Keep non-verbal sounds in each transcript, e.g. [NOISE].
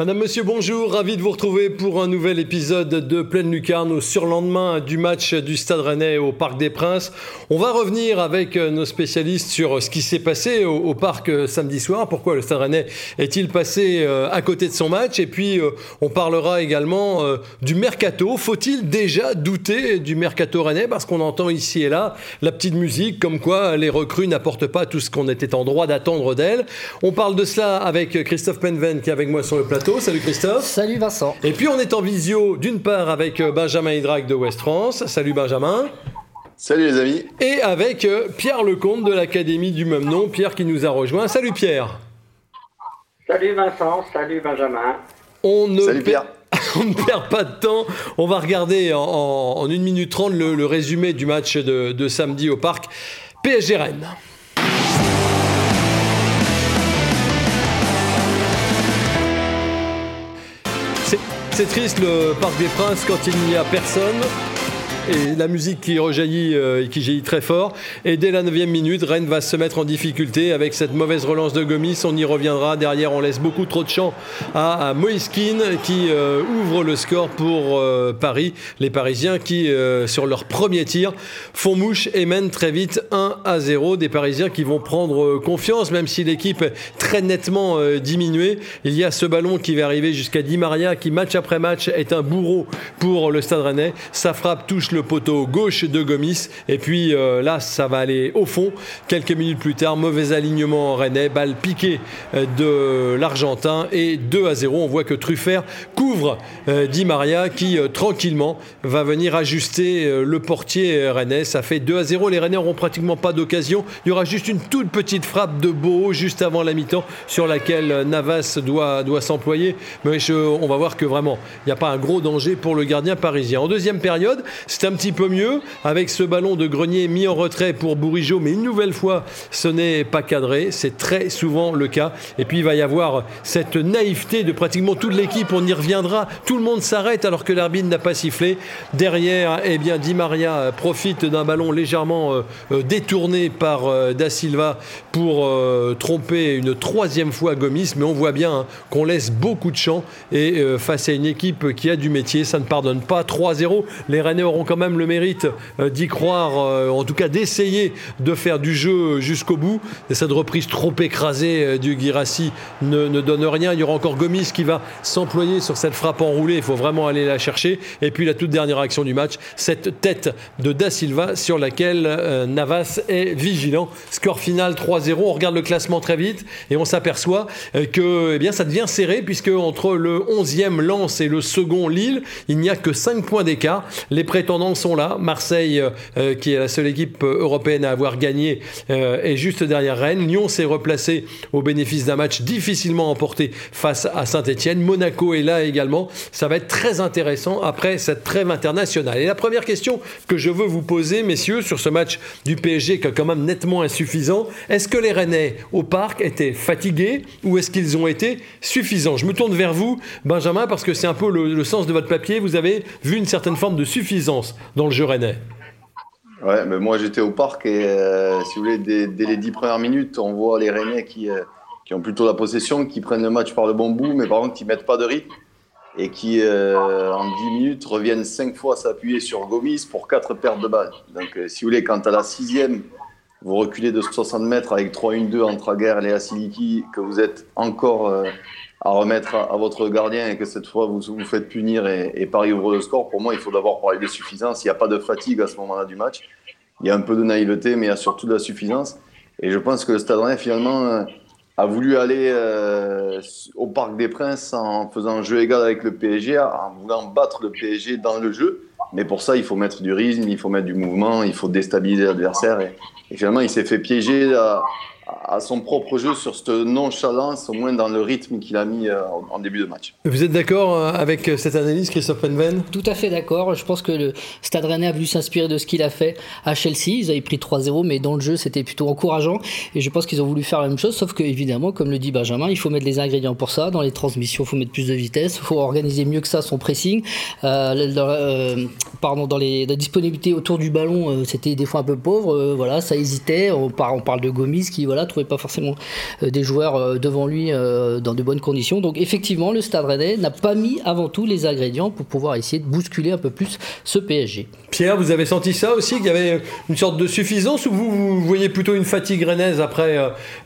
Madame, Monsieur, bonjour, ravi de vous retrouver pour un nouvel épisode de Pleine Lucarne au surlendemain du match du Stade Rennais au Parc des Princes. On va revenir avec euh, nos spécialistes sur ce qui s'est passé au, Parc euh, samedi soir, pourquoi le Stade Rennais est-il passé euh, à côté de son match, et puis on parlera également du mercato. Faut-il déjà douter du mercato Rennais? Parce qu'on entend ici et là la petite musique comme quoi les recrues n'apportent pas tout ce qu'on était en droit d'attendre d'elles. On parle de cela avec Christophe Penven qui est avec moi sur le plateau. Salut Christophe. Salut Vincent. Et puis on est en visio d'une part avec euh, Benjamin Hydrac de West France. Salut Benjamin. Salut les amis. Et avec euh, Pierre Lecomte de l'Académie du même nom. Pierre qui nous a rejoint. Salut Pierre. Salut Vincent. Salut Benjamin. On ne Salut Pierre. [LAUGHS] on ne perd pas de temps. On va regarder en, en, 1 minute 30 le, résumé du match de, de samedi au parc PSG Rennes. C'est triste le Parc des Princes quand il n'y a personne et la musique qui rejaillit euh, et qui jaillit très fort. Et dès la 9 minute, Rennes va se mettre en difficulté avec cette mauvaise relance de Gomis. On y reviendra. Derrière, on laisse beaucoup trop de champ à, à Moïskine qui euh, ouvre le score pour euh, Paris. Les Parisiens qui, sur leur premier tir, font mouche et mènent très vite 1 à 0. Des Parisiens qui vont prendre confiance, même si l'équipe très nettement diminuée. Il y a ce ballon qui va arriver jusqu'à Di Maria qui, match après match, est un bourreau pour le Stade Rennais. Sa frappe touche le le poteau gauche de Gomis. Et puis euh, là, ça va aller au fond. Quelques minutes plus tard, mauvais alignement en Rennais, balle piquée euh, de l'Argentin et 2 à 0. On voit que Truffert couvre euh, Di Maria qui tranquillement va venir ajuster le portier Rennais. Ça fait 2 à 0. Les Rennais n'auront pratiquement pas d'occasion. Il y aura juste une toute petite frappe de Beau juste avant la mi-temps sur laquelle Navas doit, doit s'employer. Mais on va voir que vraiment, il n'y a pas un gros danger pour le gardien parisien. En deuxième période, c'est un petit peu mieux avec ce ballon de grenier mis en retrait pour Bourigeau, mais une nouvelle fois, ce n'est pas cadré. C'est très souvent le cas. Et puis il va y avoir cette naïveté de pratiquement toute l'équipe. On y reviendra. Tout le monde s'arrête alors que l'arbitre n'a pas sifflé. Derrière, eh bien, Di Maria profite d'un ballon légèrement euh, euh, détourné par euh, Da Silva pour tromper une troisième fois Gomis. Mais on voit bien hein, qu'on laisse beaucoup de champ. Et face à une équipe qui a du métier, ça ne pardonne pas. 3-0. Les Rennais auront quand même le mérite euh, d'y croire, euh, en tout cas d'essayer de faire du jeu jusqu'au bout. Et cette reprise trop écrasée euh, du Girassi ne, ne, donne rien. Il y aura encore Gomis qui va s'employer sur cette frappe enroulée. Il faut vraiment aller la chercher. Et puis la toute dernière action du match, cette tête de Da Silva sur laquelle Navas est vigilant. Score final 3-0. On regarde le classement très vite et on s'aperçoit que eh bien, ça devient serré puisque entre le 11e Lens et le second Lille, il n'y a que 5 points d'écart. Les prétendants sont là. Marseille, euh, euh, qui est la seule équipe euh, européenne à avoir gagné, est juste derrière Rennes. Lyon s'est replacé au bénéfice d'un match difficilement emporté face à Saint-Etienne. Monaco est là également. Ça va être très intéressant après cette trêve internationale. Et la première question que je veux vous poser, messieurs, sur ce match du PSG qui est quand même nettement insuffisant, est-ce que les Rennais au parc étaient fatigués ou est-ce qu'ils ont été suffisants? Je me tourne vers vous, Benjamin, parce que c'est un peu le, le sens de votre papier. Vous avez vu une certaine forme de suffisance dans le jeu rennais. Ouais, mais moi j'étais au parc et euh, si vous voulez, dès, les dix premières minutes, on voit les Rennais qui, euh, qui ont plutôt la possession, qui prennent le match par le bon bout, mais par contre qui mettent pas de rythme et qui euh, en 10 minutes reviennent cinq fois s'appuyer sur Gomis pour quatre pertes de balles. Donc si vous voulez, quand à la sixième, vous reculez de 60 mètres avec 3-1-2 entre Aguerre et Asiliki, que vous êtes encore à remettre à, votre gardien et que cette fois vous vous faites punir et, et Paris ouvre le score, pour moi, il faut d'abord parler de suffisance. Il n'y a pas de fatigue à ce moment-là du match. Il y a un peu de naïveté, mais il y a surtout de la suffisance. Et je pense que le Stade Rennais, finalement, euh, a voulu aller euh, au Parc des Princes en faisant un jeu égal avec le PSG, en voulant battre le PSG dans le jeu. Mais pour ça, il faut mettre du rythme, il faut mettre du mouvement, il faut déstabiliser l'adversaire. Et, finalement, il s'est fait piéger à son propre jeu sur cette nonchalance, au moins dans le rythme qu'il a mis euh, en début de match. Vous êtes d'accord euh, avec cette analyse, Christophe Penven? Tout à fait d'accord. Je pense que le Stade Rennais a voulu s'inspirer de ce qu'il a fait à Chelsea. Ils avaient pris 3-0, mais dans le jeu, c'était plutôt encourageant. Et je pense qu'ils ont voulu faire la même chose, sauf que, évidemment, comme le dit Benjamin, il faut mettre les ingrédients pour ça. Dans les transmissions, il faut mettre plus de vitesse, il faut organiser mieux que ça son pressing. Euh, dans, euh, pardon, dans les, la disponibilité autour du ballon, c'était des fois un peu pauvre. voilà, ça hésitait. On, on parle de Gomis qui, voilà, trouvait pas forcément euh, des joueurs euh, devant lui euh, dans de bonnes conditions. Donc effectivement, le Stade Rennais n'a pas mis avant tout les ingrédients pour pouvoir essayer de bousculer un peu plus ce PSG. Pierre, vous avez senti ça aussi, qu'il y avait une sorte de suffisance ou vous, voyez plutôt une fatigue rennaise après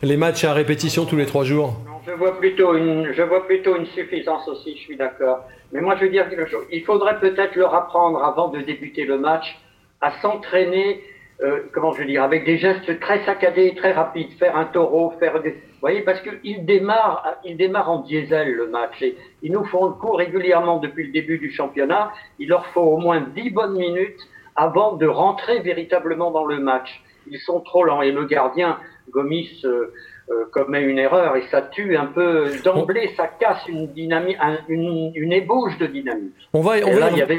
les matchs à répétition tous les trois jours? Je vois plutôt une, je vois plutôt une suffisance aussi, je suis d'accord. Mais moi, je veux dire quelque chose. Il faudrait peut-être leur apprendre avant de débuter le match à s'entraîner euh, comment je veux dire, avec des gestes très saccadés, très rapides, faire un taureau, faire des, vous voyez, parce qu'il démarre, il démarre en diesel le match. Et ils nous font le coup régulièrement depuis le début du championnat. Il leur faut au moins dix bonnes minutes avant de rentrer véritablement dans le match. Ils sont trop lents et le gardien Gomis euh, euh, commet une erreur et ça tue un peu d'emblée, ça casse une dynamique, une, une, ébauche de dynamique. On va, on là, il y avait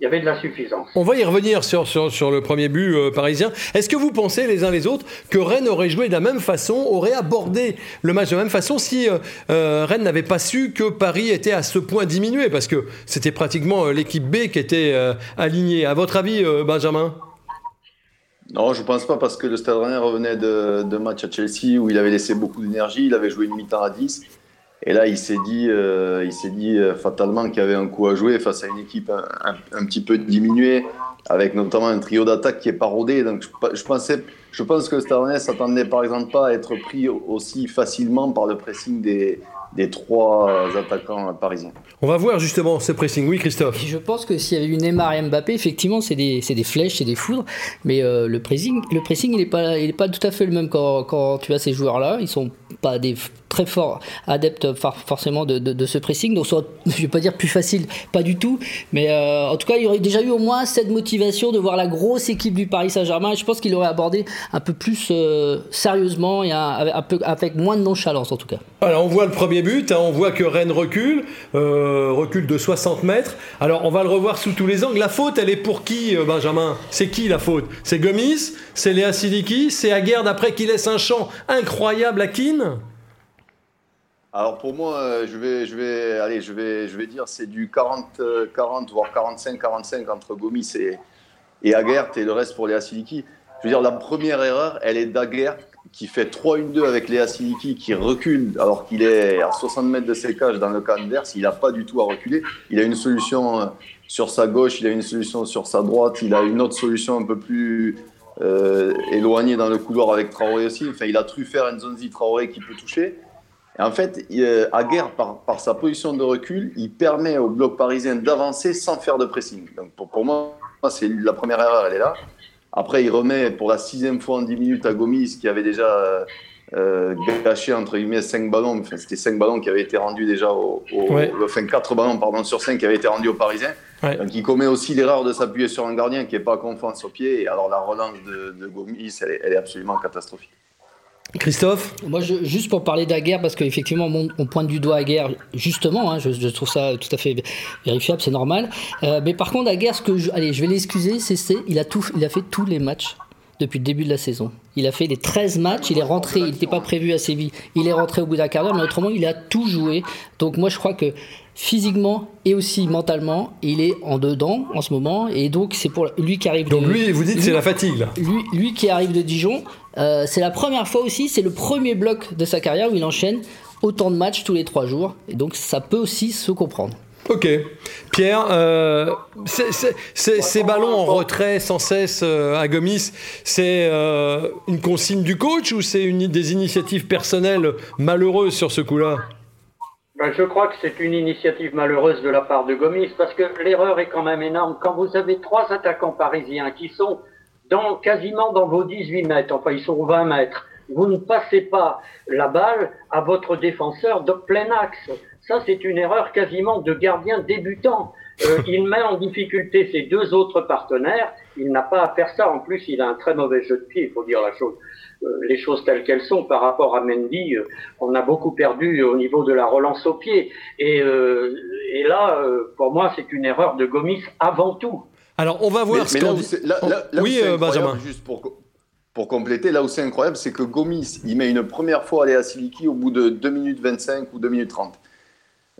il y avait de la suffisance. On va y revenir sur, sur, le premier but euh, parisien. Est-ce que vous pensez les uns les autres que Rennes aurait joué de la même façon, aurait abordé le match de la même façon si euh, euh, Rennes n'avait pas su que Paris était à ce point diminué? Parce que c'était pratiquement l'équipe B qui était alignée. À votre avis, Benjamin? Non, je ne pense pas parce que le Stade Rennais revenait de, de match à Chelsea où il avait laissé beaucoup d'énergie, il avait joué une mi-temps à 10. Et là, il s'est dit, euh, il s'est dit euh, fatalement qu'il y avait un coup à jouer face à une équipe un, petit peu diminuée, avec notamment un trio d'attaque qui est parodé. Donc, je, pensais, je pense que Stade s'attendait par exemple pas à être pris aussi facilement par le pressing des, des trois attaquants parisiens. On va voir justement ce pressing. Oui, Christophe. Je pense que s'il y avait eu Neymar et Mbappé, effectivement, c'est des, des, flèches, c'est des foudres. Mais euh, le pressing, le pressing, il n'est pas, il est pas tout à fait le même quand, quand tu as ces joueurs-là. Ils sont pas des très forts adeptes forcément de, de, ce pressing. Donc, soit, [LAUGHS] je vais pas dire plus facile, pas du tout. Mais euh, en tout cas, il y aurait déjà eu au moins cette motivation de voir la grosse équipe du Paris Saint-Germain. Je pense qu'il aurait abordé un peu plus euh, sérieusement et un, peu, avec moins de nonchalance en tout cas. Alors, on voit le premier hein. on voit que Rennes recule, euh, recule de 60 mètres. Alors, on va le revoir sous tous les angles. La faute, elle est pour qui, Benjamin? C'est qui la faute? C'est Gomis? C'est Léa Siliki C'est Aguerd après qui laisse un champ incroyable à Keane? Alors pour moi, euh, je vais, je vais, dire c'est du 40, 40 euh, voire 45, 45 entre Gomis et, et et le reste pour Léa Siliki. Je veux dire, la première erreur, elle est d'Aguert qui fait 3-1-2 avec Léa Siliki qui recule alors qu'il est à 60 mètres de ses cages dans le camp adverse. Il n'a pas du tout à reculer. Il a une solution euh, sur sa gauche, il a une solution sur sa droite, il a une autre solution un peu plus euh, éloignée dans le couloir avec Traoré aussi. Enfin, il a Truffert, Nzonzi, Traoré qui peut toucher. Et en fait, Aguerre, par, par, sa position de recul, il permet au bloc parisien d'avancer sans faire de pressing. Donc pour, pour moi, c'est la première erreur, elle est là. Après, il remet pour la sixième fois en 10 minutes à Gomis, qui avait déjà euh, gâché entre guillemets 5 ballons. Enfin, c'était 5 ballons qui avaient été rendus déjà au, enfin 4 ballons pardon sur 5 qui avaient été rendus aux Parisiens. Donc il commet aussi l'erreur de s'appuyer sur un gardien qui n'est pas confiance au pied. Et alors la relance de, de Gomis, elle est, elle est absolument catastrophique. Christophe Moi, juste pour parler d'Aguerre, parce qu'effectivement, on, pointe du doigt Aguerre, justement, hein, je, trouve ça tout à fait vérifiable, c'est normal. Euh, mais par contre, Aguerre, ce que je, allez, je vais l'excuser, c'est il a, tout, il a fait tous les matchs depuis le début de la saison. Il a fait les 13 matchs, il est rentré, il n'était pas prévu à Séville, il est rentré au bout d'un quart d'heure, mais autrement, il a tout joué. Donc moi, je crois que physiquement et aussi mentalement, il est en dedans en ce moment, et donc c'est pour lui qui arrive. Donc lui, vous dites c'est la fatigue. Lui, lui qui arrive de Dijon, euh, c'est la première fois aussi, c'est le premier bloc de sa carrière où il enchaîne autant de matchs tous les trois jours, et donc ça peut aussi se comprendre. Ok. Pierre, euh, ces ballons en retrait sans cesse euh, à Gomis, c'est euh, une consigne du coach ou c'est des initiatives personnelles malheureuses sur ce coup-là? Ben, Je crois que c'est une initiative malheureuse de la part de Gomis parce que l'erreur est quand même énorme. Quand vous avez trois attaquants parisiens qui sont dans, quasiment dans vos 18 mètres, enfin ils sont 20 mètres, vous ne passez pas la balle à votre défenseur de plein axe. Ça, c'est une erreur quasiment de gardien débutant. Euh, [LAUGHS] il met en difficulté ses deux autres partenaires. Il n'a pas à faire ça. En plus, il a un très mauvais jeu de pied, il faut dire la chose. les choses telles qu'elles sont par rapport à Mendy, on a beaucoup perdu au niveau de la relance au pied. Et, et là, pour moi, c'est une erreur de Gomis avant tout. Alors, on va voir ce qu'on oui, Benjamin. Juste pour, pour compléter, là où c'est incroyable, c'est que Gomis, il met une première fois Léa Siliki au bout de 2 minutes 25 ou 2 minutes 30.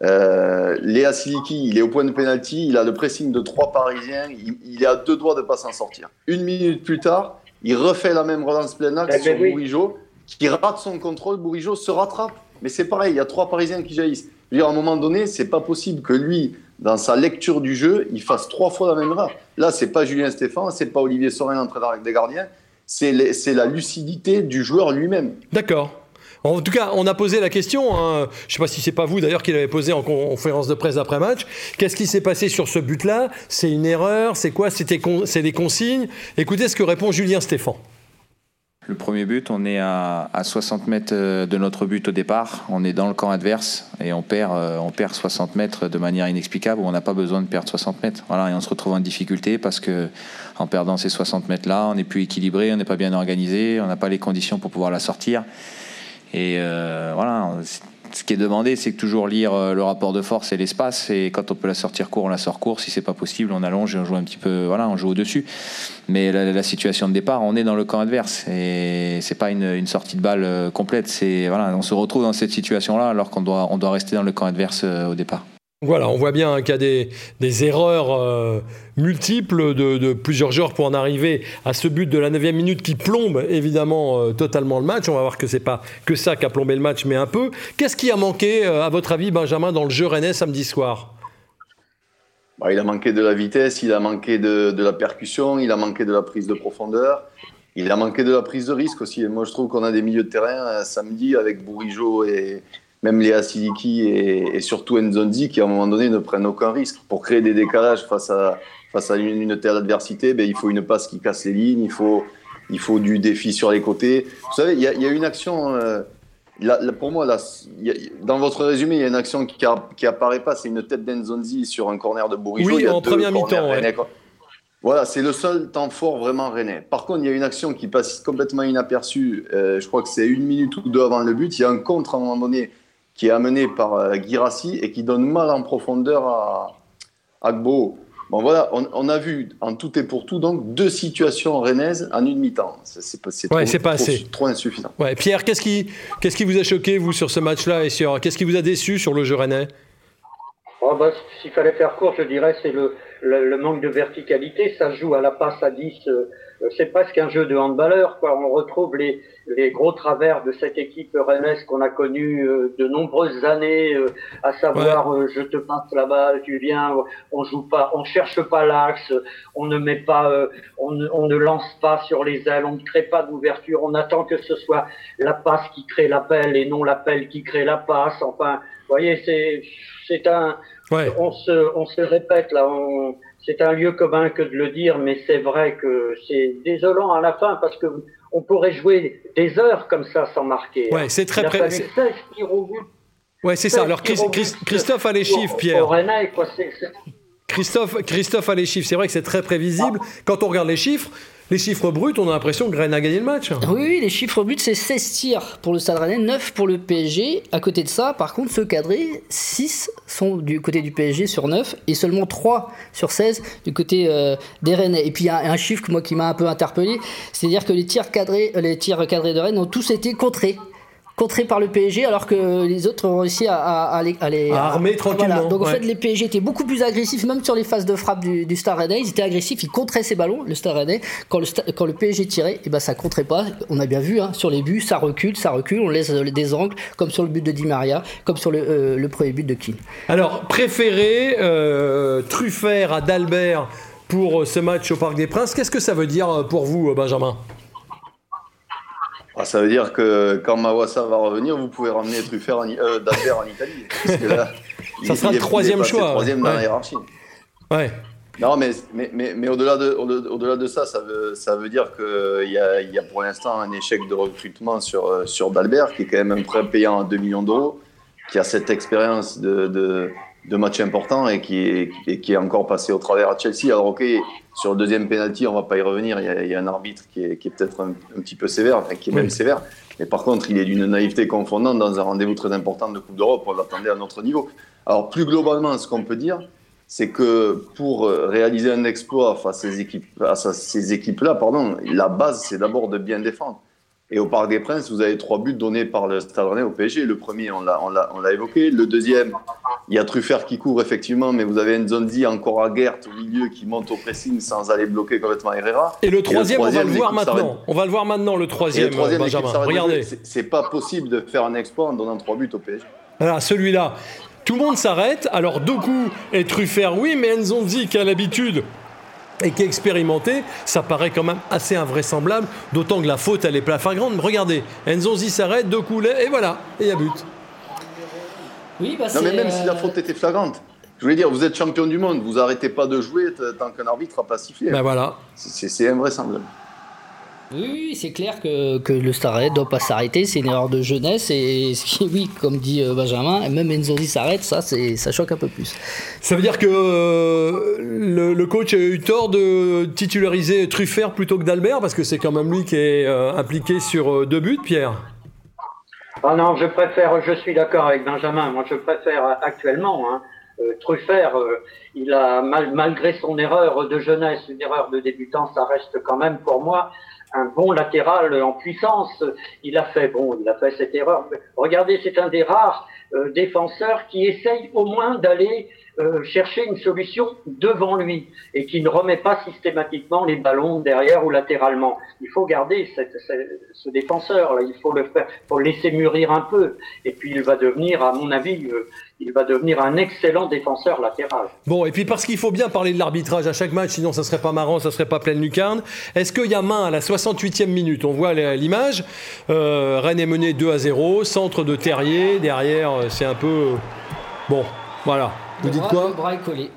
Euh, Léa Siliki, il est au point de pénalty, il a le pressing de trois Parisiens, il, est à deux doigts de ne pas s'en sortir. Une minute plus tard, il refait la même relance plein axe eh sur ben Bourigeau, qui rate son contrôle, Bourigeau se rattrape. Mais c'est pareil, il y a trois Parisiens qui jaillissent. Je veux dire, à un moment donné, c'est pas possible que lui, dans sa lecture du jeu, il fasse trois fois la même erreur. Là, c'est pas Julien Stéphane, c'est pas Olivier Sorin entraîneur des gardiens, c'est la lucidité du joueur lui-même. D'accord. En tout cas, on a posé la question, hein. je ne sais pas si c'est pas vous d'ailleurs qui l'avez posé en conférence de presse après match, qu'est-ce qui s'est passé sur ce but-là? C'est une erreur? C'est quoi? C'est des consignes? Écoutez ce que répond Julien Stéphan. Le premier but, on est à, 60 mètres euh, de notre but au départ. On est dans le camp adverse et on perd, euh, on perd 60 mètres de manière inexplicable. On n'a pas besoin de perdre 60 mètres. Voilà, et on se retrouve en difficulté parce que en perdant ces 60 mètres-là, on n'est plus équilibré, on n'est pas bien organisé, on n'a pas les conditions pour pouvoir la sortir. Et euh, voilà, ce qui est demandé, c'est toujours lire euh, le rapport de force et l'espace. Et quand on peut la sortir court, on la sort court. Si c'est pas possible, on allonge et on joue un petit peu. Voilà, on joue au dessus. Mais la, situation de départ, on est dans le camp adverse et c'est pas une, sortie de balle euh, complète. C'est voilà, on se retrouve dans cette situation-là alors qu'on doit on doit rester dans le camp adverse au départ. Voilà, on voit bien qu'il y a des, erreurs euh, multiples de, plusieurs joueurs pour en arriver à ce but de la 9 minute qui plombe évidemment euh, totalement le match. On va voir que c'est pas que ça qui a plombé le match, mais un peu. Qu'est-ce qui a manqué, euh, à votre avis, Benjamin, dans le jeu rennais samedi soir? Bah, Il a manqué de la vitesse, il a manqué de, la percussion, il a manqué de la prise de profondeur. Il a manqué de la prise de risque aussi. moi, je trouve qu'on a des milieux de terrain samedi avec Bourigeau et, même les Siliki et, surtout Nzonzi qui à un moment donné ne prennent aucun risque. Pour créer des décalages face à, face à une, telle adversité, ben, il faut une passe qui casse les lignes, il faut, il faut du défi sur les côtés. Vous savez, il y, a, une action, euh, pour moi, là, dans votre résumé, il y a une action qui, qui apparaît pas, c'est une tête d'Enzonzi sur un corner de Bourigeau. Oui, en première mi-temps. Voilà, c'est le seul temps fort vraiment rennais. Par contre, il y a une action qui passe complètement inaperçue. Euh, je crois que c'est une minute ou deux avant le but. Il y a un contre à un moment donné qui est amené par euh, Girassi et qui donne mal en profondeur à Agbo. Bon voilà, on, a vu en tout et pour tout donc deux situations rennaises en une mi-temps. C'est pas, assez. trop insuffisant. Ouais, Pierre, qu'est-ce qui, qu'est-ce qui vous a choqué vous sur ce match-là et sur qu'est-ce qui vous a déçu sur le jeu rennais? Oh bah, S'il fallait faire court, je dirais c'est le, le, manque de verticalité. Ça joue à la passe à 10 euh, c'est presque un jeu de handballeur. Quoi. On retrouve les, les gros travers de cette équipe rennaise qu'on a connue euh, de nombreuses années, euh, à savoir je te passe la balle, tu viens, on joue pas, on cherche pas l'axe, on ne met pas, on, on, ne lance pas sur les ailes, on ne crée pas d'ouverture, on attend que ce soit la passe qui crée l'appel et non l'appel qui crée la passe. Enfin, vous voyez, c'est c'est un, on se on se répète là. On, c'est un lieu commun que de le dire, mais c'est vrai que c'est désolant à la fin parce que on pourrait jouer des heures comme ça sans marquer. Ouais, c'est très. Ouais, c'est ça. Alors Christophe a les chiffres, Pierre. Christophe, Christophe a les chiffres. C'est vrai que c'est très prévisible. Quand on regarde les chiffres, les chiffres bruts, on a l'impression que Rennes a gagné le match. Oui, les chiffres bruts, c'est 16 tirs pour le Stade Rennais, 9 pour le PSG. À côté de ça, par contre, ceux cadrés, 6 sont du côté du PSG sur 9 et seulement 3 sur 16 du côté euh, des Rennais. Et puis il y a un chiffre moi, qui m'a un peu interpellé, c'est-à-dire que les tirs cadrés, les tirs cadrés de Rennes ont tous été contrés contré par le PSG alors que les autres ont réussi à, à, les, à armer tranquillement. Donc en fait les PSG étaient beaucoup plus agressifs même sur les phases de frappe du, du Star Rennais ils étaient agressifs ils contraient ces ballons le Star Rennais quand le, quand le PSG tirait et eh ben ça contrait pas. On a bien vu hein, sur les buts ça recule ça recule on laisse des angles comme sur le but de Di Maria comme sur le, euh, le premier but de Keane. Alors préféré euh, Truffert à Dalbert pour ce match au Parc des Princes qu'est-ce que ça veut dire pour vous Benjamin? Ah, ça veut dire que quand Mawassa va revenir, vous pouvez ramener Truffert en, euh, en Italie. [LAUGHS] Parce que là, ça sera le troisième choix. troisième dans la hiérarchie. Ouais. Non, mais, mais, mais, mais au-delà de, au-delà de ça, ça veut, ça veut dire qu'il y a, y a pour l'instant un échec de recrutement sur, euh, sur Dalbert, qui est quand même un prêt payant à 2 millions d'euros, qui a cette expérience de, de, de matchs importants et qui est, qui est encore passé au travers à Chelsea. Alors, ok, sur le deuxième penalty, on va pas y revenir. Il y a, un arbitre qui est, qui est peut-être un, petit peu sévère, enfin, qui est même sévère. Mais par contre, il est d'une naïveté confondante dans un rendez-vous très important de Coupe d'Europe. On l'attendait à notre niveau. Alors, plus globalement, ce qu'on peut dire, c'est que pour réaliser un exploit face à ces équipes, équipes-là, pardon, la base, c'est d'abord de bien défendre. Et au Parc des Princes, vous avez trois buts donnés par le Stade Rennais au PSG. Le premier, on l'a évoqué. Le deuxième, il y a Truffert qui court effectivement, mais vous avez Nzonzi encore à Gert au milieu qui monte au pressing sans aller bloquer complètement Herrera. Et le troisième, on va le voir maintenant. On va le voir maintenant, le troisième, le troisième Benjamin. Regardez. C'est pas possible de faire un exploit en donnant trois buts au PSG. Voilà, celui-là. Tout le monde s'arrête. Alors Doku et Truffert, oui, mais Nzonzi qui a l'habitude et qui est expérimenté, ça paraît quand même assez invraisemblable, d'autant que la faute, elle est plein grande. Regardez, Nzonzi s'arrête, deux coulets, et voilà, et il y a but. Oui, bah non, mais même si la euh, faute était flagrante, je voulais dire, vous êtes champion du monde, vous arrêtez pas de jouer tant qu'un arbitre n'a pas sifflé. Ben voilà. C'est invraisemblable. Oui, c'est clair que, que le Starret ne doit pas s'arrêter, c'est une erreur de jeunesse et oui, comme dit euh, Benjamin, même Enzoni s'arrête, ça, ça choque un peu plus. Ça veut dire que euh, le, coach a eu tort de titulariser Truffert plutôt que d'Albert parce que c'est quand même lui qui est euh, impliqué sur deux buts, Pierre? Ah non, je préfère, je suis d'accord avec Benjamin, moi je préfère actuellement. Hein, Truffert, il a malgré son erreur de jeunesse, une erreur de débutant, ça reste quand même pour moi un bon latéral en puissance. Il a fait, bon, il a fait cette erreur. Regardez, c'est un des rares euh, défenseurs qui essaye au moins d'aller euh, chercher une solution devant lui et qui ne remet pas systématiquement les ballons derrière ou latéralement. Il faut garder ce défenseur, là. il faut le faire, faut laisser mûrir un peu. Et puis il va devenir, à mon avis, euh, il va devenir un excellent défenseur latéral. Et puis parce qu'il faut bien parler de l'arbitrage à chaque match, sinon ça serait pas marrant, ça serait pas pleine lucarne. Est-ce qu'il y a main à la 68e minute? On voit l'image. Euh, Rennes est mené 2 à 0, centre de Terrier, derrière c'est un peu... Bon, voilà. Vous dites quoi? Le bras est collé.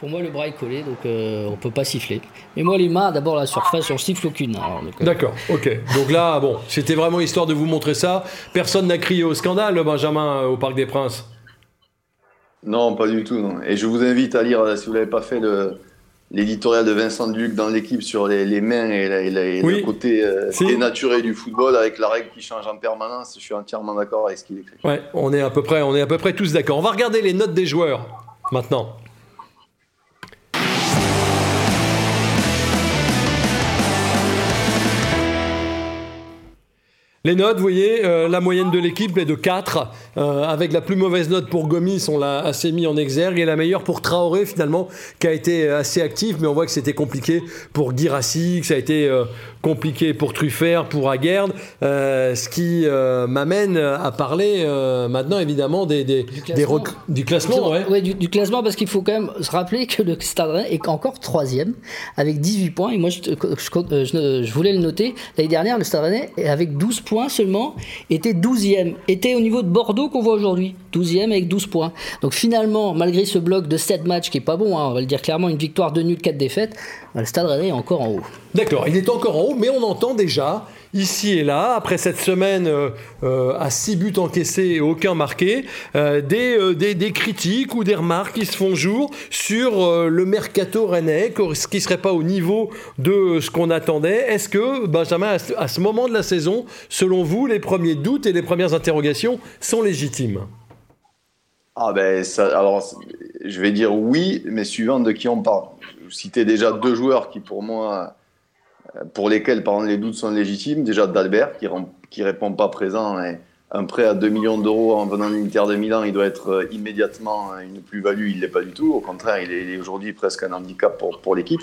Pour moi, le bras est collé, donc euh, on peut pas siffler. Mais moi, les mains, d'abord la surface, on siffle aucune. Euh. D'accord, ok. Donc là, bon, c'était vraiment histoire de vous montrer ça. Personne n'a crié au scandale, Benjamin, au Parc des Princes. Non, pas du tout. Et je vous invite à lire, si vous l'avez pas fait, l'éditorial de Vincent Duc dans l'équipe sur les, mains et, le côté euh, dénaturé du football avec la règle qui change en permanence. Je suis entièrement d'accord avec ce qu'il écrit. Ouais, on est à peu près, on est à peu près tous d'accord. On va regarder les notes des joueurs maintenant. Les notes, vous voyez, euh, la moyenne de l'équipe est de 4, euh, avec la plus mauvaise note pour Gomis, on l'a assez mis en exergue, et la meilleure pour Traoré finalement, qui a été assez actif, mais on voit que c'était compliqué pour Girassi, que ça a été euh, compliqué pour Truffert, pour Aguerd, ce qui m'amène à parler maintenant évidemment des, des, du classement, du, classement ouais. du, classement, parce qu'il faut quand même se rappeler que le Stade est encore troisième, avec 18 points, et moi je, je, voulais le noter, l'année dernière le Stade avec 12 points points seulement, était 12e. Était au niveau de Bordeaux qu'on voit aujourd'hui. 12e avec 12 points. Donc finalement, malgré ce bloc de 7 matchs qui est pas bon, hein, on va le dire clairement, une victoire de nul, 4 défaites, le Stade Rennais est encore en haut. D'accord, il est encore en haut, mais on entend déjà ici et là, après cette semaine euh, euh, à 6 buts encaissés et aucun marqué, euh, des, critiques ou des remarques qui se font jour sur le mercato rennais, ce qui ne serait pas au niveau de ce qu'on attendait. Est-ce que, Benjamin, à ce moment de la saison, selon vous, les premiers doutes et les premières interrogations sont légitimes? Ah ben, alors, je vais dire oui, mais suivant de qui on parle. Vous citez déjà deux joueurs qui, pour moi, pour lesquels par les doutes sont légitimes. Déjà d'Albert, qui ne répond pas présent. Et un prêt à 2 millions d'euros en venant de l'Inter de Milan, il doit être euh, immédiatement une plus-value. Il ne l'est pas du tout. Au contraire, il est, aujourd'hui presque un handicap pour, pour l'équipe.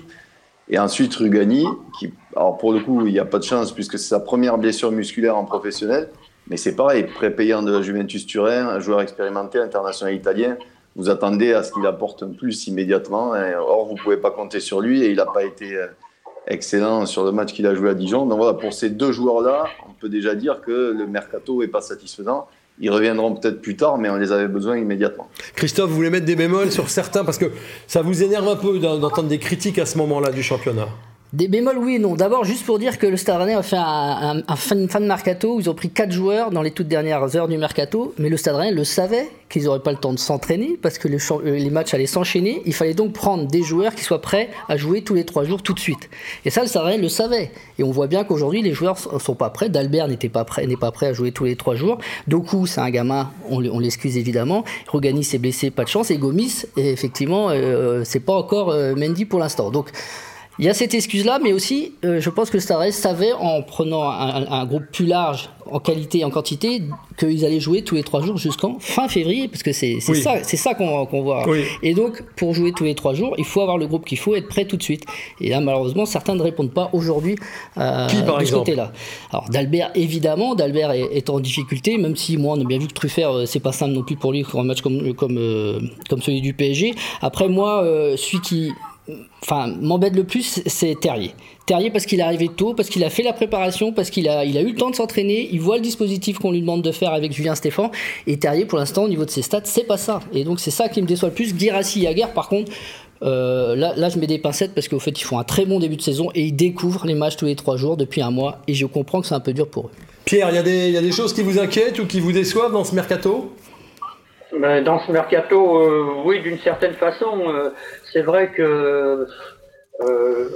Et ensuite, Rugani, qui, alors pour le coup, il n'y a pas de chance puisque c'est sa première blessure musculaire en professionnel. Mais c'est pareil, pré-payant de la Juventus Turin, un joueur expérimenté, international italien. Vous attendez à ce qu'il apporte un plus immédiatement. or, vous ne pouvez pas compter sur lui et il n'a pas été euh, excellent sur le match qu'il a joué à Dijon. Donc voilà, pour ces deux joueurs-là, on peut déjà dire que le mercato n'est pas satisfaisant. Ils reviendront peut-être plus tard, mais on les avait besoin immédiatement. Christophe, vous voulez mettre des bémols sur certains? Parce que ça vous énerve un peu d'entendre des critiques à ce moment-là du championnat Des bémols, oui et non. D'abord, juste pour dire que le Stade a fait un, fin, fin, de mercato où ils ont pris 4 joueurs dans les toutes dernières heures du mercato, mais le Stade le savait qu'ils n'auraient pas le temps de s'entraîner parce que euh, les matchs allaient s'enchaîner. Il fallait donc prendre des joueurs qui soient prêts à jouer tous les 3 jours tout de suite. Et ça, le Stade le savait. Et on voit bien qu'aujourd'hui, les joueurs sont pas prêts. D'Albert n'était pas prêt, n'est pas prêt à jouer tous les 3 jours. Doku, c'est un gamin, on, l'excuse évidemment. Rogani s'est blessé, pas de chance. Et Gomis, effectivement, euh, c'est pas encore euh, Mendy pour l'instant. Donc, il y a cette excuse-là, mais aussi, euh, je pense que Stade savait, en prenant un, groupe plus large en qualité et en quantité, qu'ils allaient jouer tous les trois jours jusqu'en fin février, parce que c'est ça, qu'on voit. Et donc, pour jouer tous les trois jours, il faut avoir le groupe qu'il faut, être prêt tout de suite. Et là, malheureusement, certains ne répondent pas aujourd'hui euh, de ce côté-là. Alors, D'Albert, évidemment, D'Albert est, en difficulté, même si moi, on a bien vu que Truffert, euh, c'est pas simple non plus pour lui pour un match comme, comme, euh, comme celui du PSG. Après, moi, celui qui enfin, m'embête le plus, c'est Terrier. Terrier parce qu'il est arrivé tôt, parce qu'il a fait la préparation, parce qu'il a, eu le temps de s'entraîner, il voit le dispositif qu'on lui demande de faire avec Julien Stéphan. Et Terrier, pour l'instant, au niveau de ses stats, c'est pas ça. Et donc, c'est ça qui me déçoit le plus. Girassi Yaguer, par contre, euh, là, je mets des pincettes parce qu'au fait, ils font un très bon début de saison et ils découvrent les matchs tous les trois jours depuis un mois. Et je comprends que c'est un peu dur pour eux. Pierre, il y, a des choses qui vous inquiètent ou qui vous déçoivent dans ce mercato? Dans ce mercato, euh, oui, d'une certaine façon. Euh, c'est vrai que euh,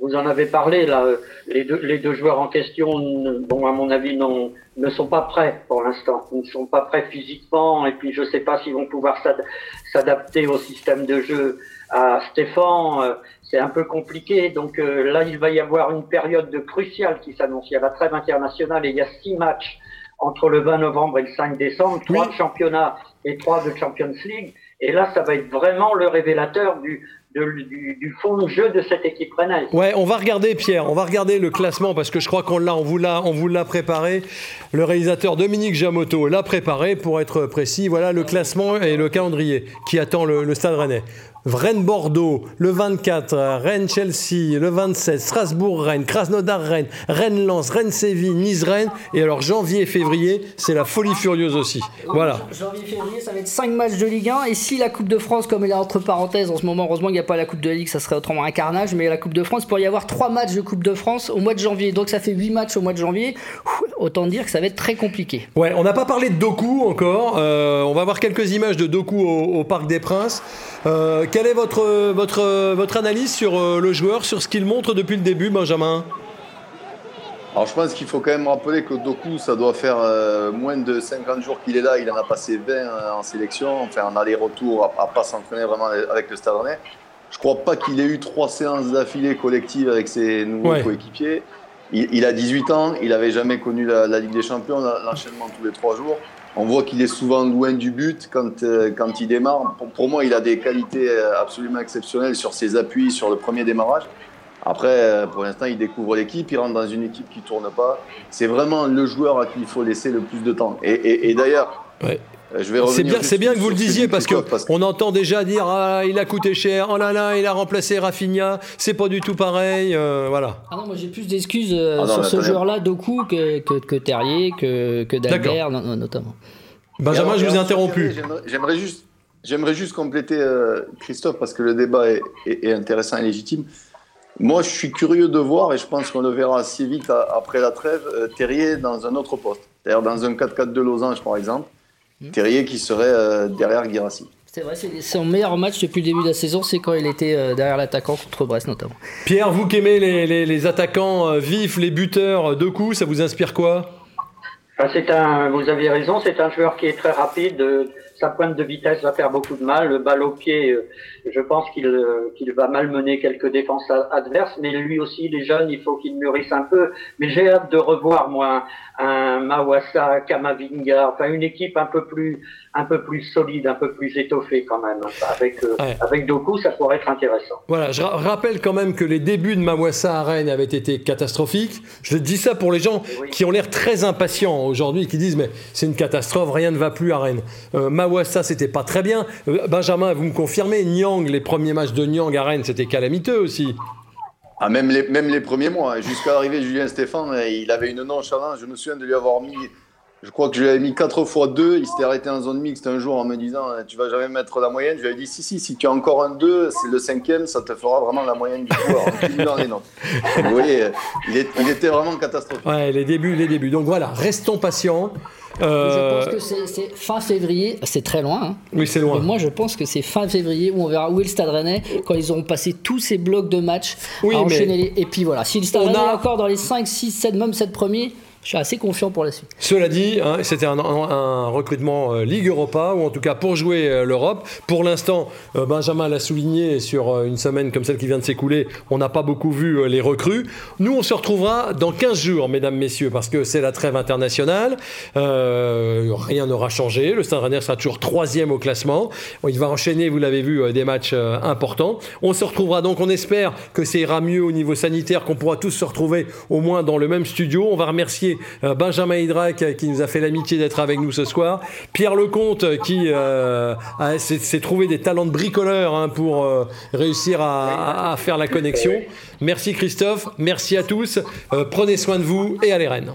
vous en avez parlé là. Les deux, les deux joueurs en question, bon, à mon avis, non, ne sont pas prêts pour l'instant. Ils ne sont pas prêts physiquement, et puis je ne sais pas s'ils vont pouvoir s'adapter au système de jeu à Stéphane. C'est un peu compliqué. Donc là, il va y avoir une période de cruciale qui s'annonce. Il y a la trêve internationale et il y a six matchs entre le 20 novembre et le 5 décembre, trois de championnat et trois de Champions League. Et là, ça va être vraiment le révélateur du, du, fond de jeu de cette équipe rennaise. Ouais, on va regarder Pierre, on va regarder le classement parce que je crois qu'on l'a, on vous l'a, on vous l'a préparé. Le réalisateur Dominique Jamoto l'a préparé pour être précis. Voilà le classement et le calendrier qui attend le, le Stade Rennais. Rennes-Bordeaux, le 24, Rennes-Chelsea, le 27, Strasbourg-Rennes, Krasnodar-Rennes, Rennes-Lens, Rennes-Séville, Nice-Rennes. Et alors janvier et février, c'est la folie furieuse aussi. Voilà. Janvier-février, ça va être 5 matchs de Ligue 1. Et si la Coupe de France, comme elle est entre parenthèses en ce moment, heureusement qu'il n'y a pas la Coupe de Ligue, ça serait autrement un carnage. Mais la Coupe de France, il pourrait y avoir 3 matchs de Coupe de France au mois de janvier. Donc ça fait 8 matchs au mois de janvier. Autant dire que ça va être très compliqué. Ouais, on n'a pas parlé de Doku encore. Euh, on va voir quelques images de Doku au, au Parc des Princes. Euh, quelle est votre, votre, votre analyse sur euh, le joueur, sur ce qu'il montre depuis le début, Benjamin? Alors je pense qu'il faut quand même rappeler que Doku, ça doit faire euh, moins de 50 jours qu'il est là. Il en a passé 20 en sélection, enfin en aller-retour, à, pas s'entraîner vraiment avec le Stade Rennais. Je crois pas qu'il ait eu trois séances d'affilée collectives avec ses nouveaux coéquipiers. Il, a 18 ans, il n'avait jamais connu la, la Ligue des Champions, l'enchaînement tous les trois jours. On voit qu'il est souvent loin du but quand, euh, quand il démarre. Pour, moi, il a des qualités euh, absolument exceptionnelles sur ses appuis, sur le premier démarrage. Après, euh, pour l'instant, il découvre l'équipe, il rentre dans une équipe qui tourne pas. C'est vraiment le joueur à qui il faut laisser le plus de temps. Et, d'ailleurs, C'est bien, c'est bien que vous le disiez parce que, on entend déjà dire ah il a coûté cher, oh là là il a remplacé Rafinha, c'est pas du tout pareil, voilà. Ah non moi j'ai plus d'excuses ah sur ce joueur-là Doku que, que, Terrier, que, que Dalbert notamment. Benjamin, je vous ai interrompu. J'aimerais juste, j'aimerais juste compléter euh, Christophe parce que le débat est, intéressant et légitime. Moi, je suis curieux de voir, et je pense qu'on le verra assez vite après la trêve, euh, Terrier dans un autre poste. C'est-à-dire dans un 4-4 de Losange, par exemple. Hmm. Terrier qui serait euh, derrière Guirassi. C'est vrai, c'est son meilleur match depuis le début de la saison, c'est quand il était derrière l'attaquant contre Brest notamment. Pierre, vous qui aimez les, les attaquants vifs, les buteurs de coups, ça vous inspire quoi? C'est un, vous avez raison, c'est un joueur qui est très rapide. Euh, sa pointe de vitesse va faire beaucoup de mal. Le balle au pied, euh, je pense qu'il euh, qu'il va malmener quelques défenses adverses. Mais lui aussi, il est jeune, il faut qu'il mûrisse un peu. Mais j'ai hâte de revoir moi un Mawassa, Kamavinga, enfin une équipe un peu plus un peu plus solide, un peu plus étoffée quand même. Avec, euh, avec Doku, ça pourrait être intéressant. Voilà, je rappelle quand même que les débuts de Mawassa à Rennes avaient été catastrophiques. Je dis ça pour les gens qui ont l'air très impatients aujourd'hui, qui disent mais c'est une catastrophe, rien ne va plus à Rennes. Euh, Mawassa, c'était pas très bien. Euh, Benjamin, vous me confirmez, Nyang, les premiers matchs de Nyang à Rennes, c'était calamiteux aussi. Ah, même, les, même les premiers mois, jusqu'à l'arrivée de Julien Stéphane, il avait une nonchalance. Je me souviens de lui avoir mis je crois que je lui avais mis 4 fois 2. Il s'était arrêté en zone mixte un jour en me disant Tu vas jamais mettre la moyenne. Je lui ai dit Si, si, si tu as encore un 2, c'est le cinquième, ça te fera vraiment la moyenne du joueur. Vous voyez, il, était vraiment catastrophique. Ouais, les débuts, les débuts. Donc voilà, restons patients. Euh, je pense que c'est fin février, c'est très loin. Hein. Oui, c'est loin. Mais moi, je pense que c'est fin février où on verra où est le Stade Rennais quand ils auront passé tous ces blocs de matchs oui, à enchaîner les... Et puis voilà, si le Stade Rennais est encore dans les 5, 6, 7, même 7 premiers, je suis assez confiant pour la suite. Cela dit, hein, c'était un, recrutement euh, Ligue Europa, ou en tout cas pour jouer euh, l'Europe. Pour l'instant, euh, Benjamin l'a souligné, sur une semaine comme celle qui vient de s'écouler, on n'a pas beaucoup vu les recrues. Nous, on se retrouvera dans 15 jours, mesdames, messieurs, parce que c'est la trêve internationale. rien n'aura changé. Le Stade Rennais sera toujours troisième au classement. Il va enchaîner, vous l'avez vu, des matchs importants. On se retrouvera donc, on espère que ça ira mieux au niveau sanitaire, qu'on pourra tous se retrouver au moins dans le même studio. On va remercier euh, Benjamin Hydrac euh, qui nous a fait l'amitié d'être avec nous ce soir, Pierre Lecomte euh, qui s'est trouvé des talents de bricoleur hein, pour réussir à, faire la connexion. Merci Christophe, merci à tous, prenez soin de vous et allez Rennes.